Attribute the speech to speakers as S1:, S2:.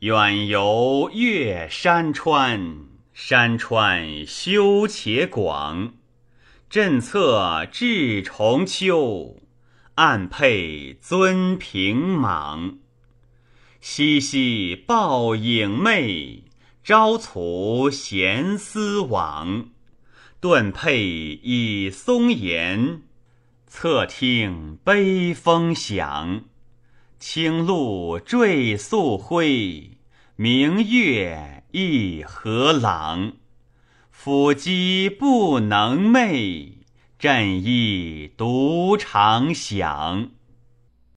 S1: 远游越山川，山川修且广。震策至重丘，暗佩尊平莽。熙熙抱影媚，朝徂闲思往。顿佩以松岩，侧听悲风响。青露坠素辉，明月一何朗。抚肌不能寐，振翼独长响。